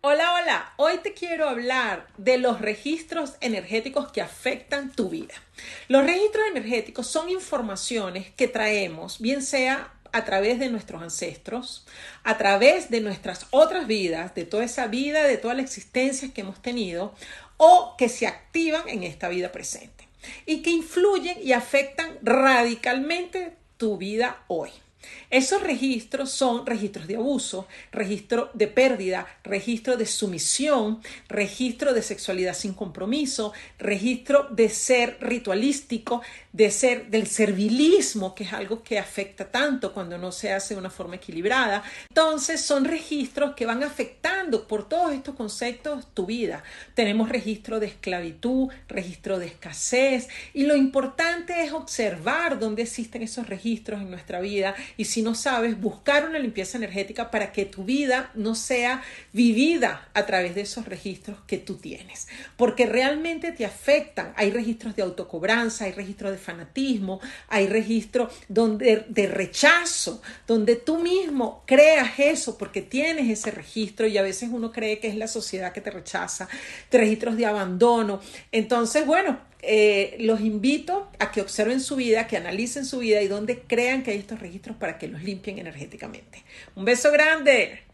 Hola, hola. Hoy te quiero hablar de los registros energéticos que afectan tu vida. Los registros energéticos son informaciones que traemos, bien sea a través de nuestros ancestros, a través de nuestras otras vidas, de toda esa vida, de toda la existencia que hemos tenido, o que se activan en esta vida presente y que influyen y afectan radicalmente tu vida hoy. Esos registros son registros de abuso, registro de pérdida, registro de sumisión, registro de sexualidad sin compromiso, registro de ser ritualístico, de ser del servilismo, que es algo que afecta tanto cuando no se hace de una forma equilibrada. Entonces son registros que van afectando por todos estos conceptos tu vida. Tenemos registro de esclavitud, registro de escasez y lo importante es observar dónde existen esos registros en nuestra vida y si no sabes, buscar una limpieza energética para que tu vida no sea vivida a través de esos registros que tú tienes, porque realmente te afectan. Hay registros de autocobranza, hay registros de fanatismo, hay registros donde, de rechazo, donde tú mismo creas eso porque tienes ese registro y a veces uno cree que es la sociedad que te rechaza, registros de abandono. Entonces, bueno, eh, los invito a que observen su vida, que analicen su vida y donde crean que hay estos registros para que los limpien energéticamente. Un beso grande.